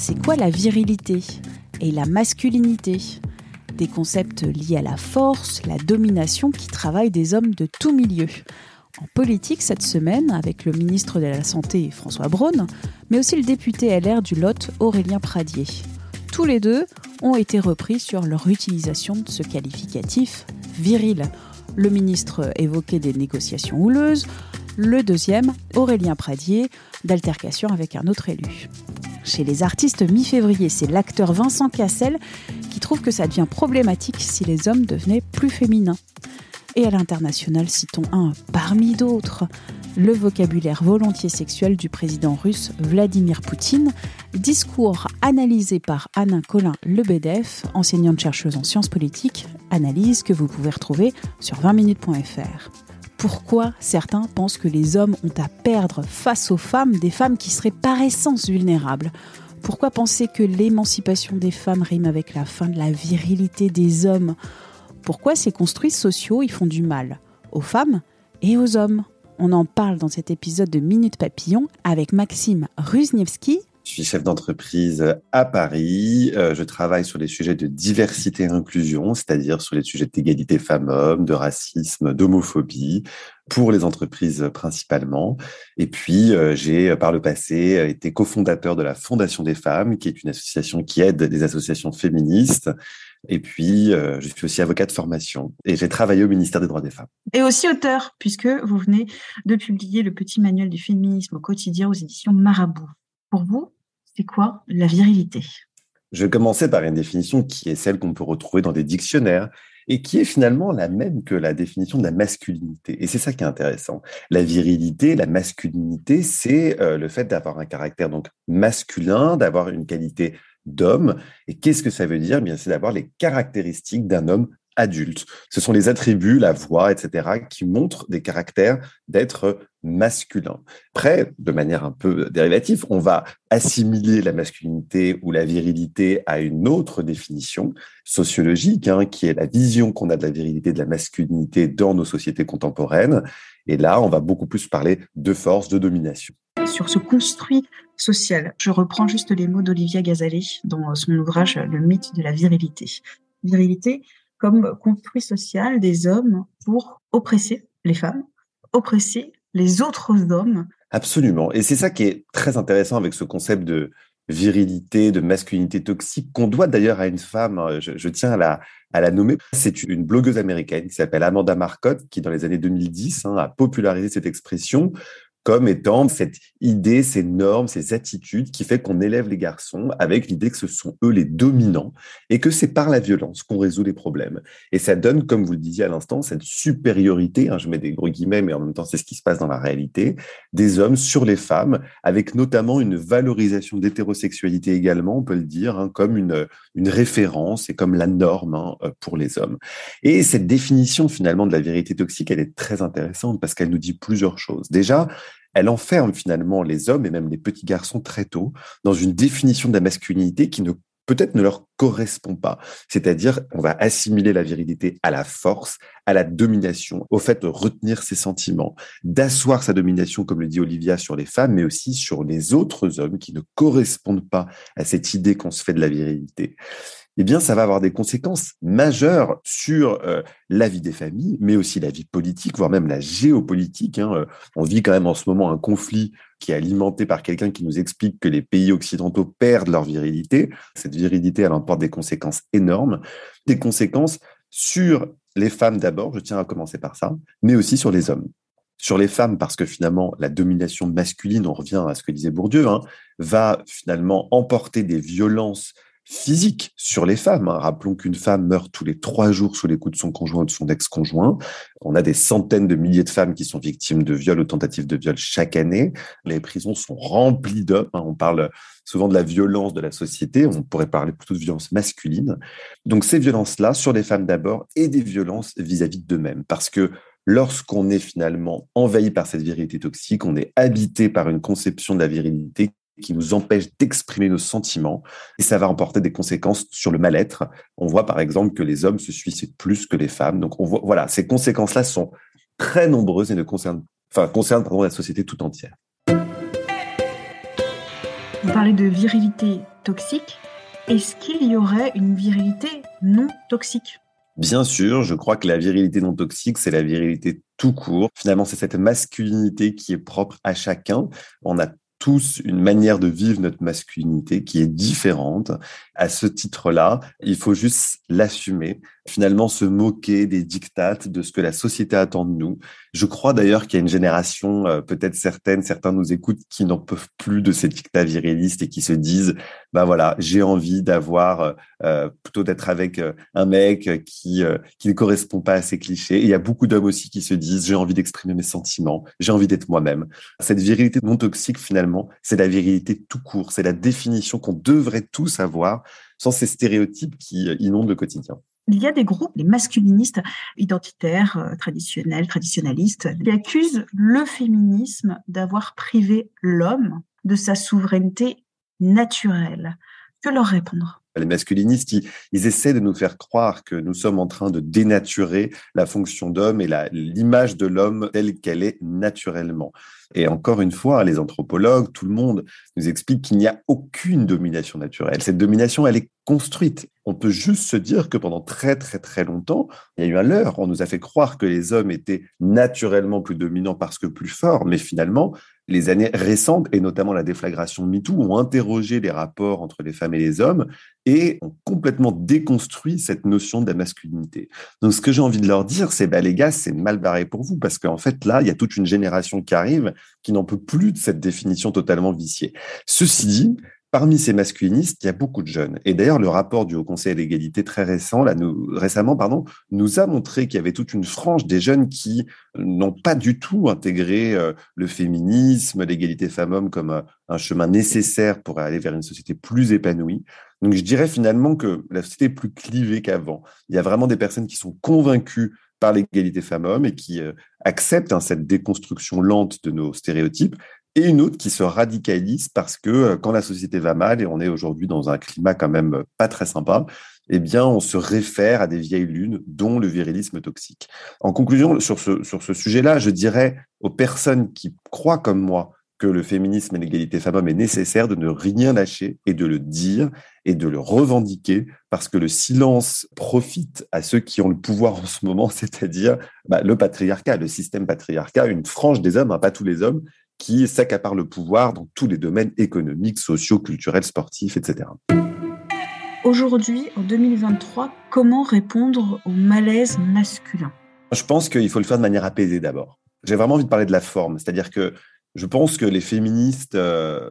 C'est quoi la virilité et la masculinité? Des concepts liés à la force, la domination qui travaillent des hommes de tout milieu. En politique cette semaine, avec le ministre de la Santé François Braun, mais aussi le député LR du Lot Aurélien Pradier. Tous les deux ont été repris sur leur utilisation de ce qualificatif viril. Le ministre évoquait des négociations houleuses, le deuxième, Aurélien Pradier, d'altercation avec un autre élu. Chez les artistes mi-février, c'est l'acteur Vincent Cassel qui trouve que ça devient problématique si les hommes devenaient plus féminins. Et à l'international, citons un parmi d'autres, le vocabulaire volontiers sexuel du président russe Vladimir Poutine, discours analysé par Anna Colin Lebedev, enseignante chercheuse en sciences politiques, analyse que vous pouvez retrouver sur 20minutes.fr. Pourquoi certains pensent que les hommes ont à perdre face aux femmes des femmes qui seraient par essence vulnérables. Pourquoi penser que l'émancipation des femmes rime avec la fin de la virilité des hommes? Pourquoi ces construits sociaux y font du mal aux femmes et aux hommes? On en parle dans cet épisode de Minute Papillon avec Maxime Ruzniewski, je suis chef d'entreprise à Paris. Euh, je travaille sur les sujets de diversité et inclusion, c'est-à-dire sur les sujets d'égalité femmes-hommes, de racisme, d'homophobie, pour les entreprises principalement. Et puis, euh, j'ai par le passé été cofondateur de la Fondation des femmes, qui est une association qui aide des associations féministes. Et puis, euh, je suis aussi avocat de formation et j'ai travaillé au ministère des droits des femmes. Et aussi auteur, puisque vous venez de publier le petit manuel du féminisme au quotidien aux éditions Marabout. Pour vous, c'est quoi la virilité? Je vais commencer par une définition qui est celle qu'on peut retrouver dans des dictionnaires et qui est finalement la même que la définition de la masculinité. Et c'est ça qui est intéressant. La virilité, la masculinité, c'est euh, le fait d'avoir un caractère donc masculin, d'avoir une qualité d'homme. Et qu'est-ce que ça veut dire? Eh Bien, c'est d'avoir les caractéristiques d'un homme adulte. Ce sont les attributs, la voix, etc., qui montrent des caractères d'être masculin. Après, de manière un peu dérivative, on va assimiler la masculinité ou la virilité à une autre définition sociologique, hein, qui est la vision qu'on a de la virilité, de la masculinité dans nos sociétés contemporaines. Et là, on va beaucoup plus parler de force, de domination. Sur ce construit social, je reprends juste les mots d'Olivia Gazalet dans son ouvrage Le mythe de la virilité. Virilité, comme construit social des hommes pour oppresser les femmes, oppresser les autres hommes. Absolument. Et c'est ça qui est très intéressant avec ce concept de virilité, de masculinité toxique, qu'on doit d'ailleurs à une femme, euh, je, tiens à la, nommer. C'est une blogueuse américaine qui s'appelle Amanda Marcotte, qui dans les années 2010 hein, a popularisé cette expression comme étant cette idée, ces normes, ces attitudes qui fait qu'on élève les garçons avec l'idée que ce sont eux les dominants et que c'est par la violence qu'on résout les problèmes. Et ça donne, comme vous le disiez à l'instant, cette supériorité, hein, je mets des gros guillemets, mais en même temps c'est ce qui se passe dans la réalité, des hommes sur les femmes, avec notamment une valorisation d'hétérosexualité également, on peut le dire, hein, comme une, référence et comme la norme hein, pour les hommes. Et cette définition finalement de la vérité toxique, elle est très intéressante parce qu'elle nous dit plusieurs choses. Déjà, elle enferme finalement les hommes et même les petits garçons très tôt dans une définition de la masculinité qui ne peut-être ne leur correspond pas. C'est-à-dire, on va assimiler la virilité à la force, à la domination, au fait de retenir ses sentiments, d'asseoir sa domination, comme le dit Olivia, sur les femmes, mais aussi sur les autres hommes qui ne correspondent pas à cette idée qu'on se fait de la virilité eh bien, ça va avoir des conséquences majeures sur euh, la vie des familles, mais aussi la vie politique, voire même la géopolitique. Hein. On vit quand même en ce moment un conflit qui est alimenté par quelqu'un qui nous explique que les pays occidentaux perdent leur virilité. Cette virilité, elle emporte des conséquences énormes, des conséquences sur les femmes d'abord, je tiens à commencer par ça, mais aussi sur les hommes sur les femmes, parce que finalement, la domination masculine, on revient à ce que disait Bourdieu, hein, va finalement emporter des violences physique sur les femmes. Hein. Rappelons qu'une femme meurt tous les trois jours sous les coups de son conjoint ou de son ex-conjoint. On a des centaines de milliers de femmes qui sont victimes de viols ou tentatives de viol chaque année. Les prisons sont remplies d'hommes. Hein. On parle souvent de la violence de la société. On pourrait parler plutôt de violence masculine. Donc ces violences-là sur les femmes d'abord et des violences vis-à-vis d'eux-mêmes. Parce que lorsqu'on est finalement envahi par cette virilité toxique, on est habité par une conception de la virilité qui nous empêche d'exprimer nos sentiments et ça va emporter des conséquences sur le mal-être. On voit par exemple que les hommes se suicident plus que les femmes. Donc on voit, voilà, ces conséquences-là sont très nombreuses et ne concernent, enfin, concernent pardon, la société tout entière. Vous parlez de virilité toxique. Est-ce qu'il y aurait une virilité non toxique? Bien sûr, je crois que la virilité non toxique, c'est la virilité tout court. Finalement, c'est cette masculinité qui est propre à chacun. On a tous une manière de vivre notre masculinité qui est différente. À ce titre-là, il faut juste l'assumer, finalement se moquer des dictates, de ce que la société attend de nous. Je crois d'ailleurs qu'il y a une génération, euh, peut-être certaines, certains nous écoutent, qui n'en peuvent plus de ces dictats virilistes et qui se disent, bah voilà, j'ai envie d'avoir, euh, euh, plutôt d'être avec un mec qui, qui ne correspond pas à ces clichés. Et il y a beaucoup d'hommes aussi qui se disent, j'ai envie d'exprimer mes sentiments, j'ai envie d'être moi-même. Cette virilité non toxique, finalement, c'est la virilité tout court. C'est la définition qu'on devrait tous avoir sans ces stéréotypes qui inondent le quotidien il y a des groupes, les masculinistes identitaires, euh, traditionnels, traditionnalistes, qui accusent le féminisme d'avoir privé l'homme de sa souveraineté naturelle. Que leur répondre? Les masculinistes, ils, essaient de nous faire croire que nous sommes en train de dénaturer la fonction d'homme et l'image de l'homme telle qu'elle est naturellement. Et encore une fois, les anthropologues, tout le monde nous explique qu'il n'y a aucune domination naturelle. Cette domination, elle est construite. On peut juste se dire que pendant très très très longtemps, il y a eu un leurre. On nous a fait croire que les hommes étaient naturellement plus dominants parce que plus forts, mais finalement, les années récentes, et notamment la déflagration MeToo, ont interrogé les rapports entre les femmes et les hommes et ont complètement déconstruit cette notion de la masculinité. Donc, ce que j'ai envie de leur dire, c'est, bah, les gars, c'est mal barré pour vous, parce qu'en fait, là, il y a toute une génération qui arrive qui n'en peut plus de cette définition totalement viciée. Ceci dit, Parmi ces masculinistes, il y a beaucoup de jeunes. Et d'ailleurs, le rapport du Haut Conseil à l'égalité très récent, là, nous, récemment, pardon, nous a montré qu'il y avait toute une frange des jeunes qui n'ont pas du tout intégré euh, le féminisme, l'égalité femmes-hommes comme euh, un chemin nécessaire pour aller vers une société plus épanouie. Donc, je dirais finalement que la société est plus clivée qu'avant. Il y a vraiment des personnes qui sont convaincues par l'égalité femmes-hommes et qui euh, acceptent hein, cette déconstruction lente de nos stéréotypes et une autre qui se radicalise parce que euh, quand la société va mal et on est aujourd'hui dans un climat quand même euh, pas très sympa, eh bien, on se réfère à des vieilles lunes, dont le virilisme toxique. En conclusion, sur ce, sur ce sujet-là, je dirais aux personnes qui croient comme moi que le féminisme et l'égalité femmes-hommes est nécessaire de ne rien lâcher et de le dire et de le revendiquer parce que le silence profite à ceux qui ont le pouvoir en ce moment, c'est-à-dire bah, le patriarcat, le système patriarcat, une frange des hommes, hein, pas tous les hommes, qui s'accapare le pouvoir dans tous les domaines économiques, sociaux, culturels, sportifs, etc. Aujourd'hui, en 2023, comment répondre au malaise masculin? Je pense qu'il faut le faire de manière apaisée d'abord. J'ai vraiment envie de parler de la forme, c'est-à-dire que je pense que les féministes, euh,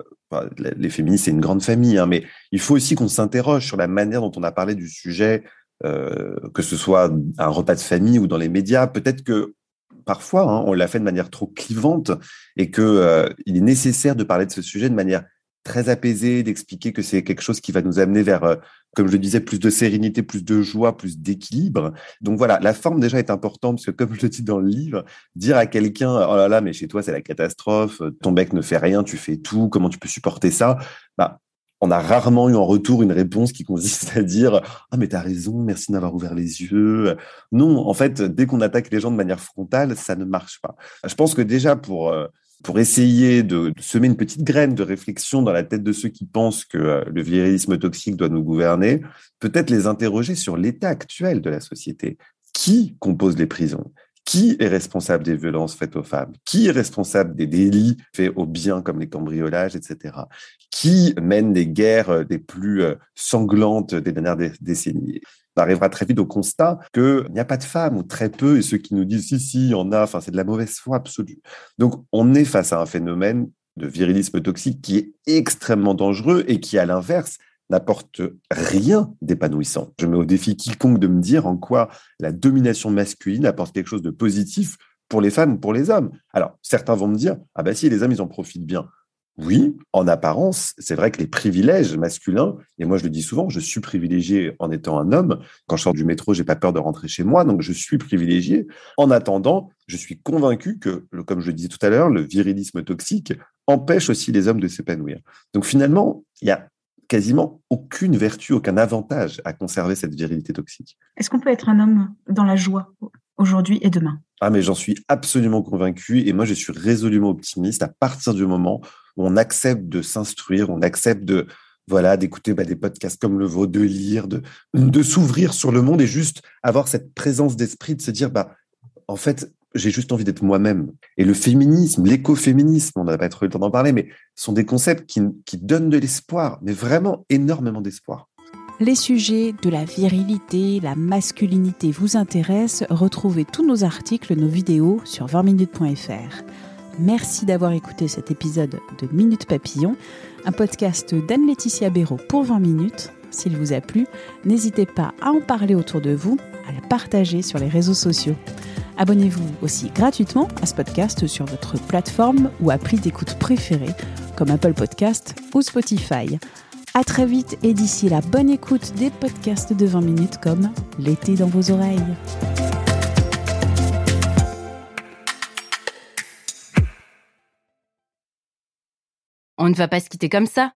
les féministes, c'est une grande famille, hein, mais il faut aussi qu'on s'interroge sur la manière dont on a parlé du sujet, euh, que ce soit un repas de famille ou dans les médias. Peut-être que parfois, hein, on l'a fait de manière trop clivante et qu'il euh, est nécessaire de parler de ce sujet de manière très apaisée, d'expliquer que c'est quelque chose qui va nous amener vers, euh, comme je le disais, plus de sérénité, plus de joie, plus d'équilibre. Donc voilà, la forme déjà est importante parce que comme je le dis dans le livre, dire à quelqu'un, oh là là, mais chez toi c'est la catastrophe, ton bec ne fait rien, tu fais tout, comment tu peux supporter ça? Bah, on a rarement eu en retour une réponse qui consiste à dire ah mais t'as raison merci d'avoir ouvert les yeux non en fait dès qu'on attaque les gens de manière frontale ça ne marche pas. Je pense que déjà pour euh, pour essayer de, semer une petite graine de réflexion dans la tête de ceux qui pensent que euh, le virilisme toxique doit nous gouverner peut-être les interroger sur l'état actuel de la société. Qui compose les prisons? Qui est responsable des violences faites aux femmes? Qui est responsable des délits faits aux biens comme les cambriolages, etc. Qui mène les guerres euh, des plus euh, sanglantes des dernières décennies? On arrivera très vite au constat qu'il n'y a pas de femmes ou très peu, et ceux qui nous disent si, si, il y en a, enfin, c'est de la mauvaise foi absolue. Donc, on est face à un phénomène de virilisme toxique qui est extrêmement dangereux et qui, à l'inverse, n'apporte rien d'épanouissant. Je mets au défi quiconque de me dire en quoi la domination masculine apporte quelque chose de positif pour les femmes ou pour les hommes. Alors, certains vont me dire, ah bah si, les hommes, ils en profitent bien. Oui, en apparence, c'est vrai que les privilèges masculins, et moi je le dis souvent, je suis privilégié en étant un homme. Quand je sors du métro, j'ai pas peur de rentrer chez moi, donc je suis privilégié. En attendant, je suis convaincu que, comme je le disais tout à l'heure, le virilisme toxique empêche aussi les hommes de s'épanouir. Donc finalement, il y a quasiment aucune vertu, aucun avantage à conserver cette virilité toxique. Est-ce qu'on peut être un homme dans la joie aujourd'hui et demain? Ah mais j'en suis absolument convaincu et moi je suis résolument optimiste à partir du moment où on accepte de s'instruire, on accepte de voilà d'écouter bah, des podcasts comme le vôtre, de lire, de, de s'ouvrir sur le monde et juste avoir cette présence d'esprit de se dire bah en fait j'ai juste envie d'être moi-même. Et le féminisme, l'écoféminisme, on n'a pas trop eu le temps d'en parler, mais sont des concepts qui, donnent de l'espoir, mais vraiment énormément d'espoir. Les sujets de la virilité, la masculinité vous intéressent, retrouvez tous nos articles, nos vidéos sur 20minutes.fr. Merci d'avoir écouté cet épisode de Minute Papillon, un podcast d'Anne-Laetitia Béraud pour 20 minutes. S'il vous a plu, n'hésitez pas à en parler autour de vous, à le partager sur les réseaux sociaux. Abonnez-vous aussi gratuitement à ce podcast sur votre plateforme ou appli d'écoute préférée, comme Apple Podcast ou Spotify. À très vite et d'ici la bonne écoute des podcasts de 20 minutes comme L'été dans vos oreilles. On ne va pas se quitter comme ça.